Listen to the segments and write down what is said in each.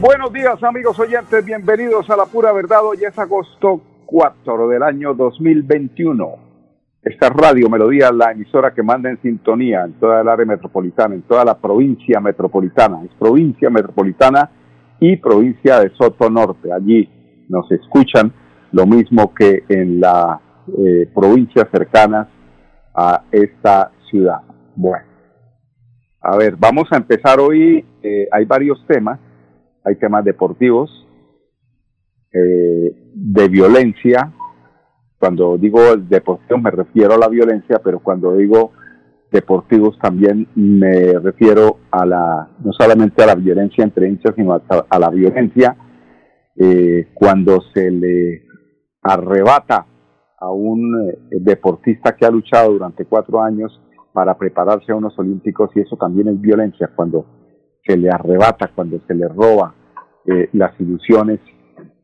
Buenos días amigos oyentes, bienvenidos a La Pura Verdad. Hoy es agosto 4 del año 2021. Esta radio Melodía, la emisora que manda en sintonía en toda el área metropolitana, en toda la provincia metropolitana. Es provincia metropolitana y provincia de Soto Norte. Allí nos escuchan lo mismo que en las eh, provincias cercanas a esta ciudad. Bueno, a ver, vamos a empezar hoy. Eh, hay varios temas hay temas deportivos, eh, de violencia. Cuando digo deportivo me refiero a la violencia, pero cuando digo deportivos también me refiero a la, no solamente a la violencia entre hinchas, sino a, la violencia eh, cuando se le arrebata a un eh, deportista que ha luchado durante cuatro años para prepararse a unos olímpicos y eso también es violencia cuando se le arrebata, cuando se le roba eh, las ilusiones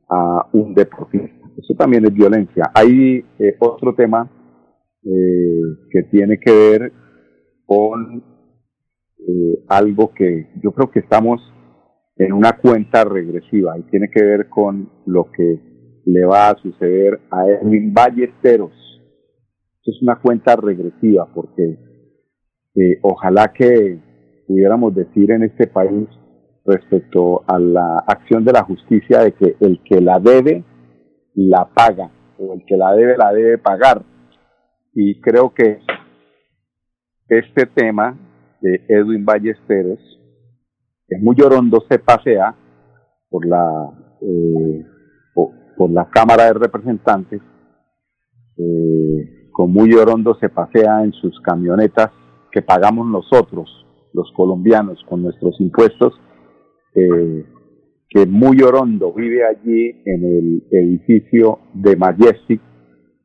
a un deportista. Eso también es violencia. Hay eh, otro tema eh, que tiene que ver con algo que yo creo que estamos en una cuenta regresiva y tiene que ver con lo que le va a suceder a Edwin Ballesteros. Es una cuenta regresiva porque ojalá que pudiéramos decir en este país respecto a la acción de la justicia de que el que la debe, la paga, o el que la debe, la debe pagar. Y creo que este tema de Edwin Ballesteros, es muy llorondo, se pasea por la, eh, por, la Cámara de Representantes, eh, con muy llorondo se pasea en sus camionetas que pagamos nosotros, los colombianos, con nuestros impuestos, eh, que muy orondo vive allí en el edificio de Majestic,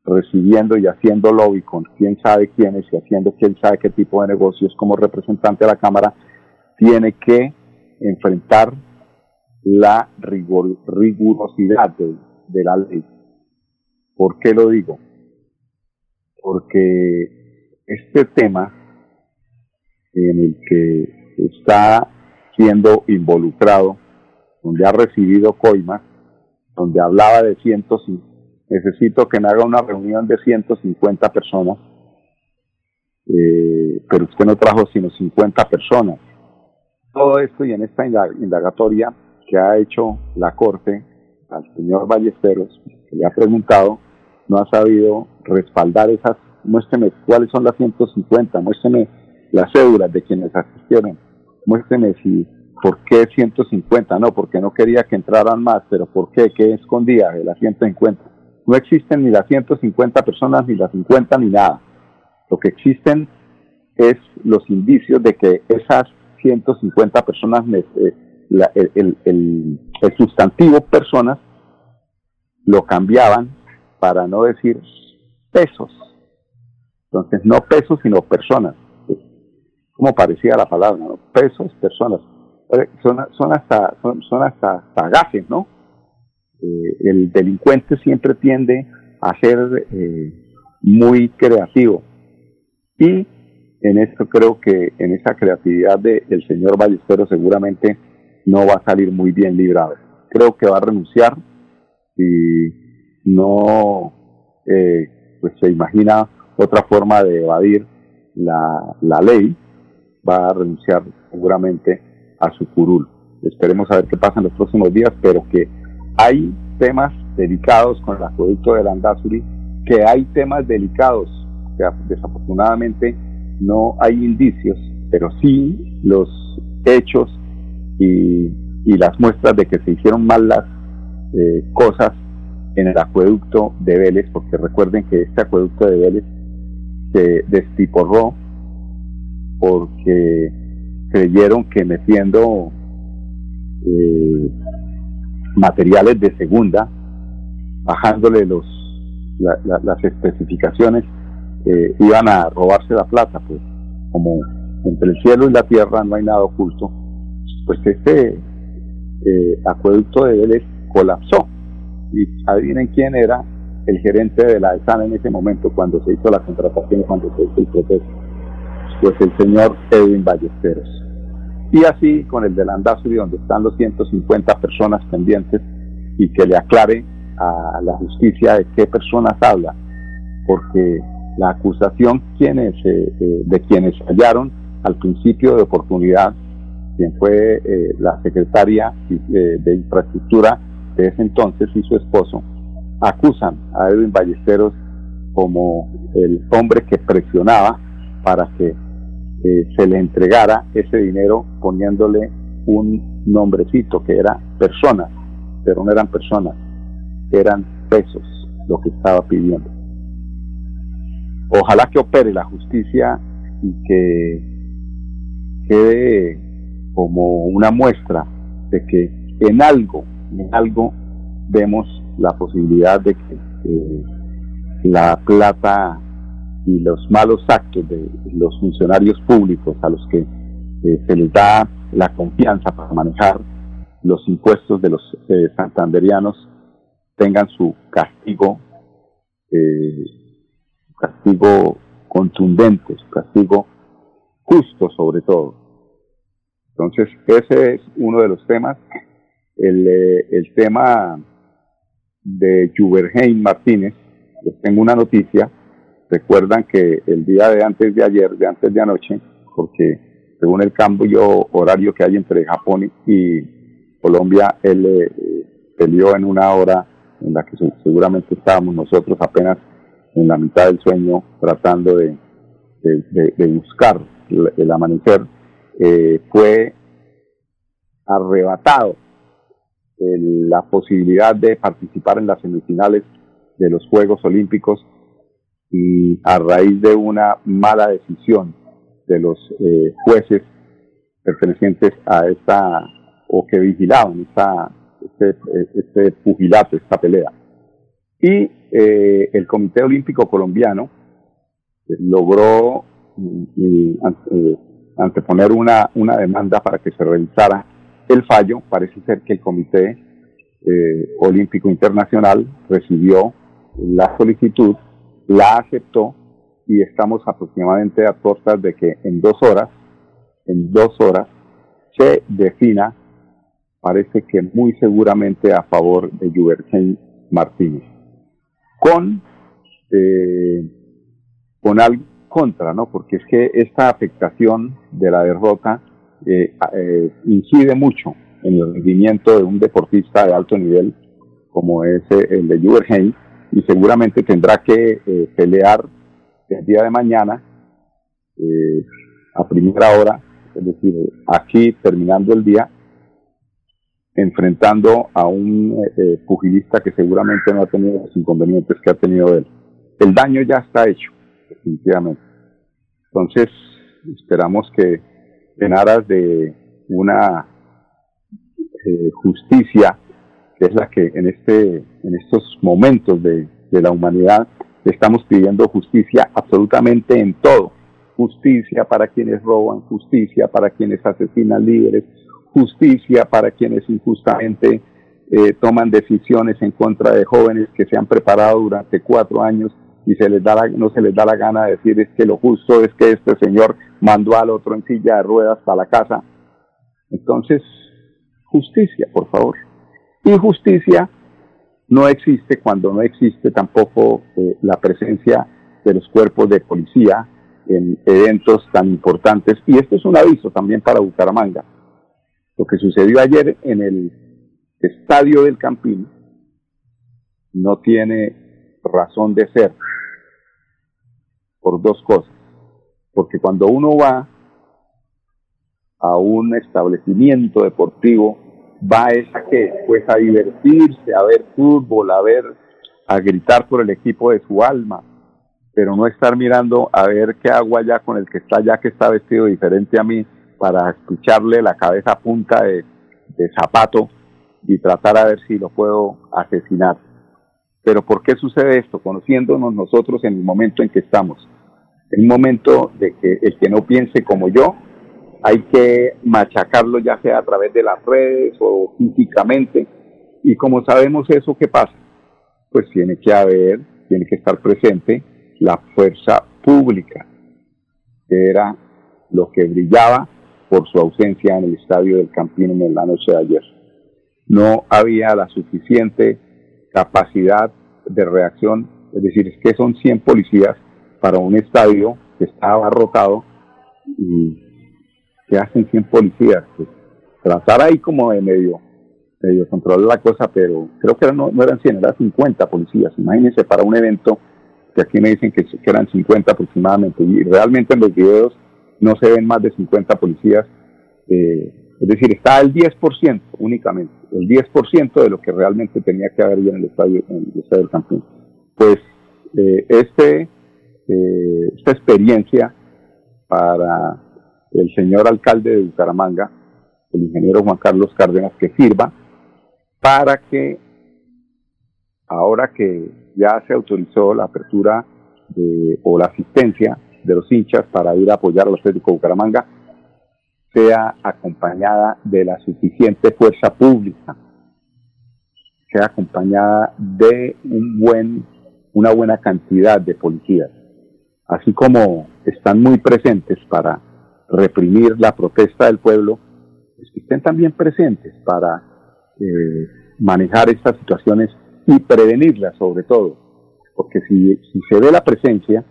recibiendo y haciendo lobby con quién sabe quiénes y haciendo quién sabe qué tipo de negocios como representante de la Cámara, tiene que enfrentar la rigurosidad de, de la ley. ¿Por qué lo digo? Porque este tema en el que está siendo involucrado, donde ha recibido coimas, donde hablaba de 150, necesito que me haga una reunión de 150 personas, eh, pero usted no trajo sino 50 personas. Todo esto y en esta indagatoria que ha hecho la Corte al señor Ballesteros, que le ha preguntado, no ha sabido respaldar esas, muéstreme cuáles son las 150, muéstreme las cédulas de quienes asistieron muéstreme si, ¿por qué 150? No, porque no quería que entraran más, pero ¿por qué? ¿Qué escondía de las 150? No existen ni las 150 personas, ni las 50, ni nada. Lo que existen es los indicios de que esas 150 personas, eh, el, el, el sustantivo personas, lo cambiaban para no decir pesos. Entonces, no pesos, sino personas como parecía la palabra, ¿no? pesos, personas. Son, son hasta son, hasta sagaces, ¿no? Eh, el delincuente siempre tiende a ser eh, muy creativo. Y en esto creo que en esa creatividad del señor Ballestero seguramente no va a salir muy bien librado. Creo que va a renunciar y no eh, pues se imagina otra forma de evadir la, la ley va a renunciar seguramente a su curul. Esperemos a ver qué pasa en los próximos días, pero que hay temas delicados con el acueducto de Landazuri, que hay temas delicados, que desafortunadamente no hay indicios, pero sí los hechos y, las muestras de que se hicieron mal las eh, cosas en el acueducto de Vélez, porque recuerden que este acueducto de Vélez se destriporró porque creyeron que metiendo eh, materiales de segunda, bajándole los, las especificaciones, eh, iban a robarse la plata, pues como entre el cielo y la tierra no hay nada oculto, pues este eh, acueducto de Vélez colapsó. Y adivinen quién era el gerente de la ESAN en ese momento cuando se hizo la contratación, cuando se hizo el proceso. Pues el señor Edwin Ballesteros. Y así con el del Andazuri, donde están los 150 personas pendientes, y que le aclare a la justicia de qué personas habla, porque la acusación quienes, eh, eh, de quienes hallaron al principio de oportunidad, quien fue eh, la secretaria de infraestructura de ese entonces y su esposo, acusan a Edwin Ballesteros como el hombre que presionaba para que se le entregara ese dinero poniéndole un nombrecito que era persona, pero no eran personas, eran pesos lo que estaba pidiendo. Ojalá que opere la justicia y que quede como una muestra de que en algo, en algo vemos la posibilidad de que la plata y los malos actos de los funcionarios públicos a los que eh, se les da la confianza para manejar los impuestos de los eh, santanderianos tengan su castigo, eh, castigo contundente, su castigo justo sobre todo. Entonces, ese es uno de los temas. El, el tema de Juberheim Martínez, les tengo una noticia, Recuerdan que el día de antes de ayer, de antes de anoche, porque según el cambio horario que hay entre Japón y Colombia, él eh, peleó en una hora en la que seguramente estábamos nosotros apenas en la mitad del sueño tratando de, buscar el, amanecer, eh, fue arrebatado la posibilidad de participar en las semifinales de los Juegos Olímpicos y a raíz de una mala decisión de los eh, jueces pertenecientes a esta o que vigilaban esta, este, este pugilato, esta pelea. Y eh, el Comité Olímpico Colombiano eh, logró anteponer una, una demanda para que se realizara el fallo. Parece ser que el Comité Olímpico Internacional recibió la solicitud la aceptó y estamos aproximadamente a costas de que en dos horas, en dos horas, se defina, parece que muy seguramente a favor de Jubergen Martínez, con, eh, con algo contra, ¿no? Porque es que esta afectación de la derrota eh, eh, incide mucho en el rendimiento de un deportista de alto nivel como es el de Jubergen y seguramente tendrá que eh, pelear el día de mañana eh, a primera hora, es decir, aquí terminando el día, enfrentando a un eh, pugilista que seguramente no ha tenido los inconvenientes que ha tenido él. El daño ya está hecho, definitivamente. Entonces, esperamos que en aras de una justicia que es la que en, este, en estos momentos de, la humanidad estamos pidiendo justicia absolutamente en todo. Justicia para quienes roban, justicia para quienes asesinan líderes, justicia para quienes injustamente eh, toman decisiones en contra de jóvenes que se han preparado durante cuatro años y se les da no se les da la gana de decir es que lo justo es que este señor mandó al otro en silla de ruedas a la casa. Entonces, justicia, por favor. Injusticia no existe cuando no existe tampoco eh, la presencia de los cuerpos de policía en eventos tan importantes. Y esto es un aviso también para Bucaramanga. Lo que sucedió ayer en el estadio del Campín no tiene razón de ser por dos cosas. Porque cuando uno va a un establecimiento deportivo va esa que pues a divertirse, a ver fútbol, a ver, a gritar por el equipo de su alma, pero no estar mirando a ver qué hago allá con el que está allá que está vestido diferente a mí para escucharle la cabeza a punta de, de zapato y tratar a ver si lo puedo asesinar. Pero ¿por qué sucede esto? Conociéndonos nosotros en el momento en que estamos. En un momento de que el que no piense como yo, hay que machacarlo ya sea a través de las redes o físicamente. Y como sabemos eso, ¿qué pasa? Pues tiene que haber, tiene que estar presente la fuerza pública, que era lo que brillaba por su ausencia en el estadio del Campín en la noche de ayer. No había la suficiente capacidad de reacción, es decir, es que son 100 policías para un estadio que estaba abarrotado y que hacen 100 policías. Pues, tratar ahí como de medio, medio controlar la cosa, pero creo que no, eran 100, eran 50 policías. Imagínense para un evento que aquí me dicen que, eran 50 aproximadamente y realmente en los videos no se ven más de 50 policías. Eh, es decir, está el 10% únicamente, el 10% de lo que realmente tenía que haber en el estadio, en el estadio del Campín. Pues eh, este, eh, esta experiencia para el señor alcalde de Bucaramanga, el ingeniero Juan Carlos Cárdenas, que sirva para que ahora que ya se autorizó la apertura o la asistencia de los hinchas para ir a apoyar al Atlético Bucaramanga, sea acompañada de la suficiente fuerza pública, sea acompañada de un buen, una buena cantidad de policías, así como están muy presentes para reprimir la protesta del pueblo, pues estén también presentes para eh, manejar estas situaciones y prevenirlas sobre todo, porque si, si se ve la presencia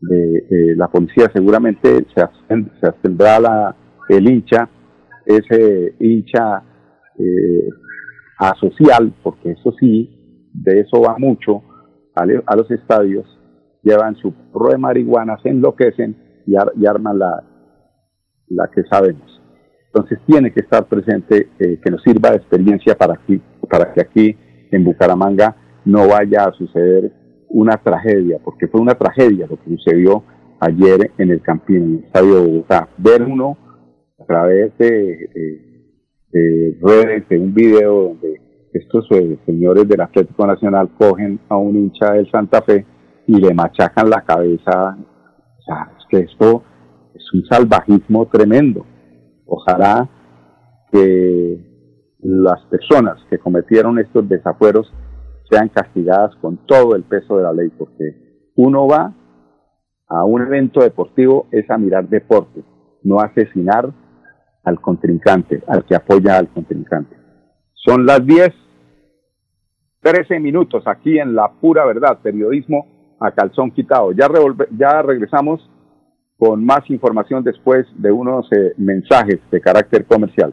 de eh, la policía seguramente se, la, el hincha, ese hincha eh, asocial, porque eso sí, de eso va mucho, a, los estadios, llevan su pro de marihuana, se enloquecen y, arman la, la que sabemos. Entonces tiene que estar presente, eh, que nos sirva de experiencia para, aquí, para que aquí en Bucaramanga no vaya a suceder una tragedia, porque fue una tragedia lo que sucedió ayer en el Campín, en el estadio de Bogotá. Ver uno a través de, redes, de un video donde estos eh, señores del Atlético Nacional cogen a un hincha del Santa Fe y le machacan la cabeza. O sea, es que esto es un salvajismo tremendo. Ojalá que las personas que cometieron estos desafueros sean castigadas con todo el peso de la ley, porque uno va a un evento deportivo es a mirar deporte, no asesinar al contrincante, al que apoya al contrincante. Son las 10, 13 minutos aquí en La Pura Verdad, periodismo a calzón quitado. Ya, ya regresamos con más información después de unos eh, mensajes de carácter comercial.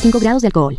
5 grados de alcohol.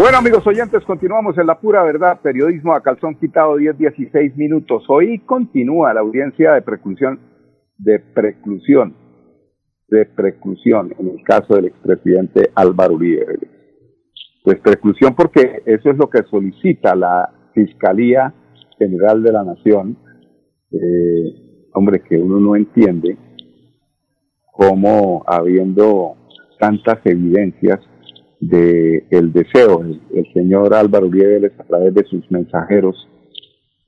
Bueno, amigos oyentes, continuamos en la pura verdad, periodismo a calzón quitado 10-16 minutos. Hoy continúa la audiencia de preclusión, de preclusión, de preclusión en el caso del expresidente Álvaro Uribe. Pues preclusión porque eso es lo que solicita la Fiscalía General de la Nación, eh, hombre, que uno no entiende como habiendo tantas evidencias de el deseo del señor Álvaro Uribe a través de sus mensajeros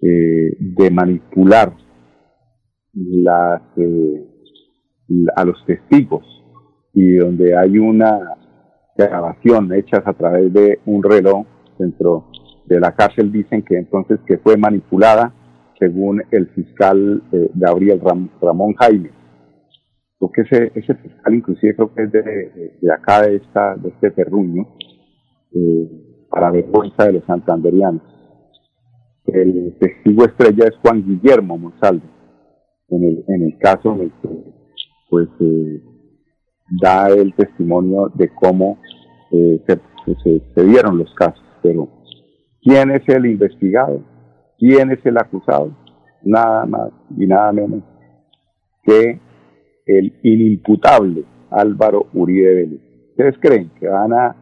eh, de manipular eh, a los testigos y donde hay una grabación hecha a través de un reloj dentro de la cárcel dicen que entonces que fue manipulada según el fiscal eh, Gabriel Ramón Jaime porque ese, ese fiscal inclusive creo que es de, acá, de, esta, de este terruño, eh, para vergüenza de los santanderianos. El testigo estrella es Juan Guillermo Monsalve, en el, en el caso en el que pues, eh, da el testimonio de cómo eh, se, se dieron los casos. Pero, ¿quién es el investigado? ¿Quién es el acusado? Nada más y nada menos que el inimputable Álvaro Uribe Vélez. ¿Ustedes creen que van a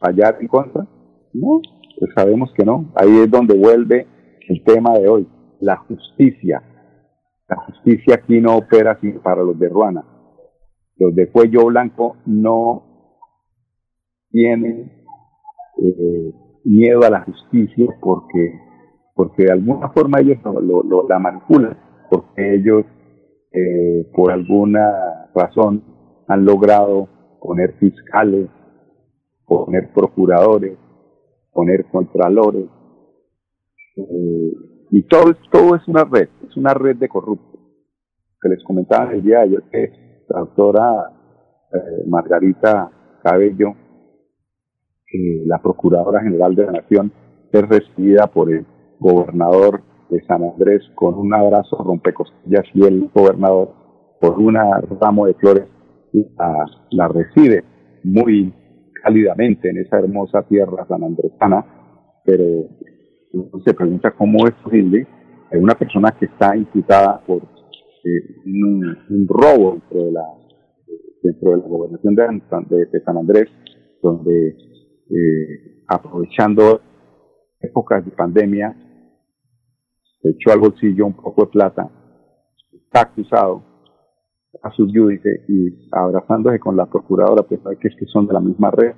fallar en contra? No, pues sabemos que no. Ahí es donde vuelve el tema de hoy, la justicia. La justicia aquí no opera sin para los de Ruana. Los de cuello blanco no tienen eh, miedo a la justicia porque porque de alguna forma ellos lo, la manipulan, porque ellos eh, por alguna razón han logrado poner fiscales, poner procuradores, poner contralores, eh, y todo, todo es una red, es una red de corruptos. Que les comentaba el día de ayer que la doctora eh, Margarita Cabello, la Procuradora General de la Nación, es recibida por el gobernador de San Andrés con un abrazo rompecostillas y el gobernador por una ramo de flores la, la recibe muy cálidamente en esa hermosa tierra sanandresana, pero se pregunta cómo es posible que una persona que está imputada por eh, un, robo dentro de la dentro de la gobernación de, de, San Andrés, donde eh, aprovechando épocas de pandemia se echó al bolsillo un poco de plata, está acusado a su judice y abrazándose con la procuradora, pues hay que es que son de la misma red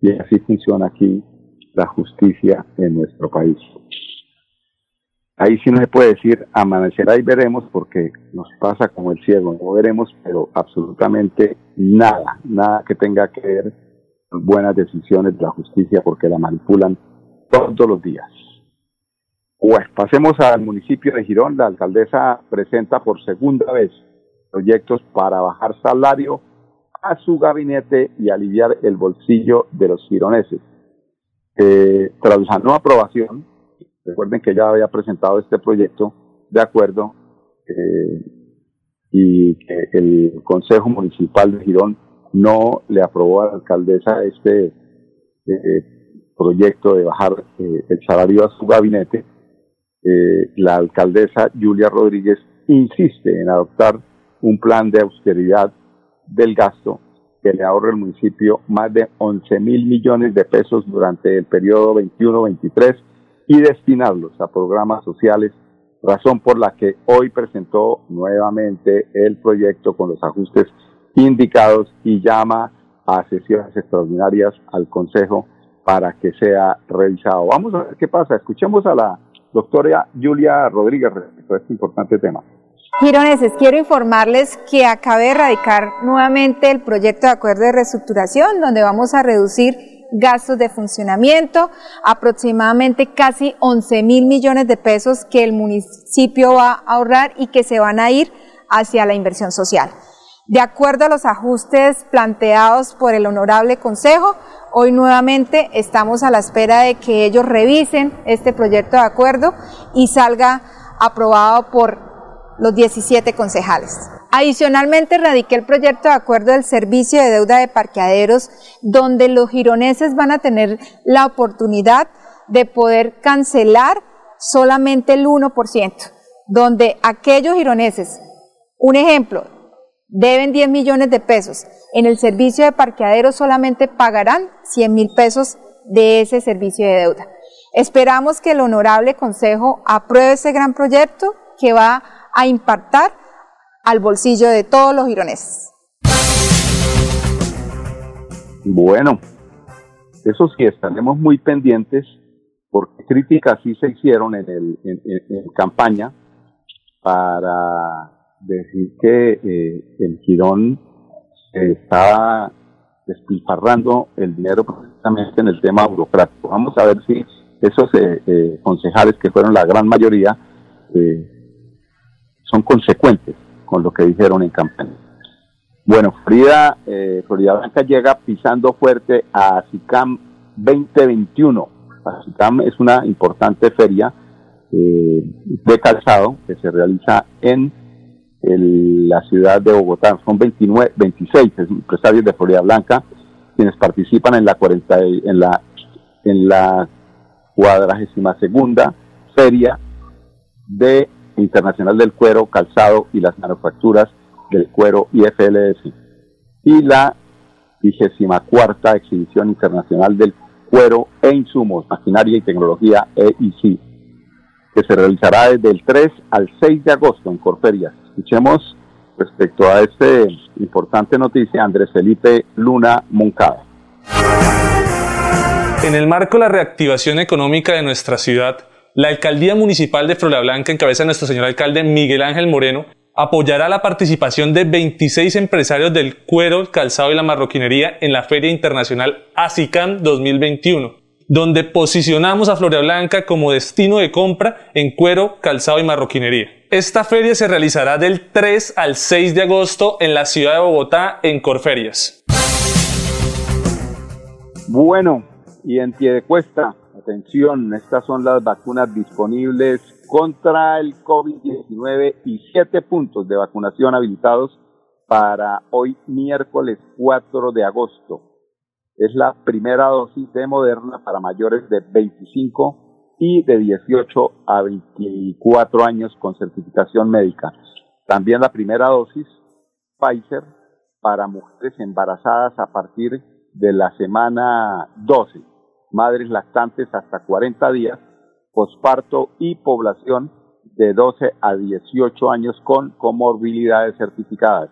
y así funciona aquí la justicia en nuestro país. Ahí sí no se puede decir amanecerá y veremos porque nos pasa como el cielo, no veremos, pero absolutamente nada, nada que tenga que ver con buenas decisiones de la justicia porque la manipulan todos los días. Pues pasemos al municipio de Girón. La alcaldesa presenta por segunda vez proyectos para bajar salario a su gabinete y aliviar el bolsillo de los gironeses. Eh, tras la no aprobación Recuerden que ya había presentado este proyecto de acuerdo eh, y que el Consejo Municipal de Girón no le aprobó a la alcaldesa este eh, proyecto de bajar eh, el salario a su gabinete. La alcaldesa Julia Rodríguez insiste en adoptar un plan de austeridad del gasto que le ahorre al municipio más de 11 mil millones de pesos durante el periodo 21-23 y destinarlos a programas sociales, razón por la que hoy presentó nuevamente el proyecto con los ajustes indicados y llama a sesiones extraordinarias al Consejo para que sea revisado. Vamos a ver qué pasa. Escuchemos a la doctora Julia Rodríguez respecto a este importante tema. Gironeses, quiero informarles que acabé de erradicar nuevamente el proyecto de acuerdo de reestructuración, donde vamos a reducir gastos de funcionamiento, aproximadamente casi 11 mil millones de pesos que el municipio va a ahorrar y que se van a ir hacia la inversión social. De acuerdo a los ajustes planteados por el Honorable Consejo, hoy nuevamente estamos a la espera de que ellos revisen este proyecto de acuerdo y salga aprobado por los 17 concejales. Adicionalmente, radiqué el proyecto de acuerdo del servicio de deuda de parqueaderos, donde los gironeses van a tener la oportunidad de poder cancelar solamente el 1%, donde aquellos gironeses, un ejemplo, deben 10 millones de pesos, en el servicio de parqueaderos solamente pagarán 100 mil pesos de ese servicio de deuda. Esperamos que el honorable Consejo apruebe ese gran proyecto que va a impactar al bolsillo de todos los gironeses. Bueno, eso sí, estaremos muy pendientes porque críticas sí se hicieron en, el, en, campaña para decir que eh, el Girón estaba despilfarrando el dinero precisamente en el tema burocrático. Vamos a ver si esos eh, eh, concejales, que fueron la gran mayoría, eh, son consecuentes con lo que dijeron en campaña. Bueno, Frida, eh, Florida Blanca llega pisando fuerte a SICAM 2021. SICAM es una importante feria de calzado que se realiza en la ciudad de Bogotá. Son 29, 26 empresarios de Florida Blanca quienes participan en la 40, en la en la cuadragésima segunda feria de Internacional del Cuero, Calzado y las Manufacturas del Cuero IFLS y la vigésima cuarta Exhibición Internacional del Cuero e Insumos, Maquinaria y Tecnología EIC, que se realizará desde el 3 al 6 de agosto en Corferias. Escuchemos respecto a esta importante noticia Andrés Felipe Luna Moncada. En el marco de la reactivación económica de nuestra ciudad, la Alcaldía Municipal de Blanca, en cabeza de nuestro señor alcalde Miguel Ángel Moreno, apoyará la participación de 26 empresarios del cuero, el calzado y la marroquinería en la Feria Internacional ASICAM 2021, donde posicionamos a Blanca como destino de compra en cuero, calzado y marroquinería. Esta feria se realizará del 3 al 6 de agosto en la ciudad de Bogotá, en Corferias. Bueno, y en Piedecuesta, atención, estas son las vacunas disponibles contra el COVID-19 y siete puntos de vacunación habilitados para hoy miércoles 4 de agosto. Es la primera dosis de Moderna para mayores de 25 y de 18 a 24 años con certificación médica. También la primera dosis Pfizer para mujeres embarazadas a partir de la semana 12 madres lactantes hasta 40 días, posparto y población de 12 a 18 años con comorbilidades certificadas.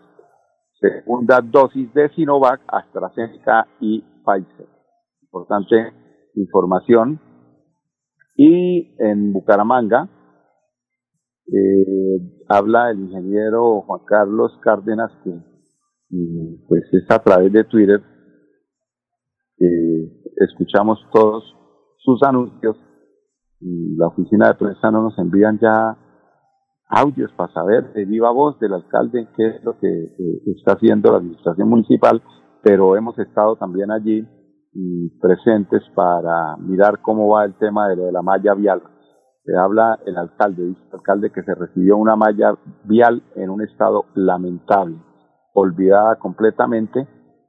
Segunda dosis de Sinovac, AstraZeneca y Pfizer. Importante información. Y en Bucaramanga eh, habla el ingeniero Juan Carlos Cárdenas que pues es a través de Twitter eh, escuchamos todos sus anuncios la oficina de prensa no nos envían ya audios para saber de viva voz del alcalde qué es lo que eh, está haciendo la administración municipal, pero hemos estado también allí presentes para mirar cómo va el tema de, de la malla vial. Se habla el alcalde, dice el alcalde que se recibió una malla vial en un estado lamentable, olvidada completamente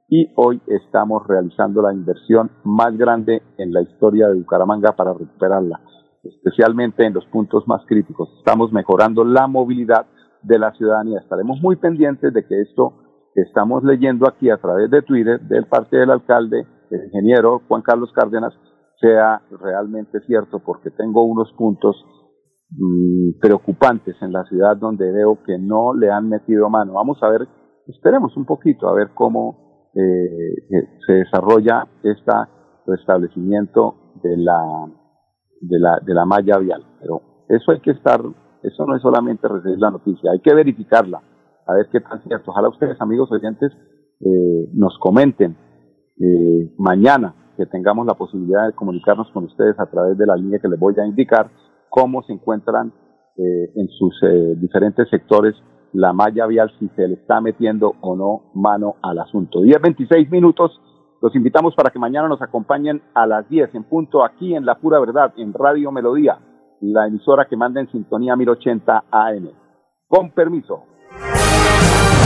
y hoy estamos realizando la inversión más grande en la historia de Bucaramanga para recuperarla, especialmente en los puntos más críticos. Estamos mejorando la movilidad de la ciudadanía. Estaremos muy pendientes de que esto estamos leyendo aquí a través de Twitter del parte del alcalde, el ingeniero Juan Carlos Cárdenas, sea realmente cierto, porque tengo unos puntos mm, preocupantes en la ciudad donde veo que no le han metido mano. Vamos a ver, esperemos un poquito a ver cómo eh, eh, se desarrolla este restablecimiento de la, de la, de la malla vial. Pero eso hay que estar, eso no es solamente recibir la noticia, hay que verificarla, a ver qué tan cierto. Ojalá ustedes, amigos oyentes, eh, nos comenten mañana que tengamos la posibilidad de comunicarnos con ustedes a través de la línea que les voy a indicar, cómo se encuentran eh, en sus eh, diferentes sectores la malla vial, si se le está metiendo o no mano al asunto. 10, 26 minutos. Los invitamos para que mañana nos acompañen a las 10 en punto aquí en La Pura Verdad, en Radio Melodía, la emisora que manda en sintonía 1080 AM. Con permiso.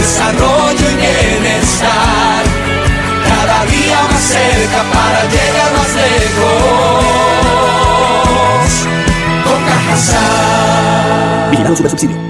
desarrollo y bienestar cada día más cerca para llegar más lejos. Con Cajasal. Vigilado Subsidio.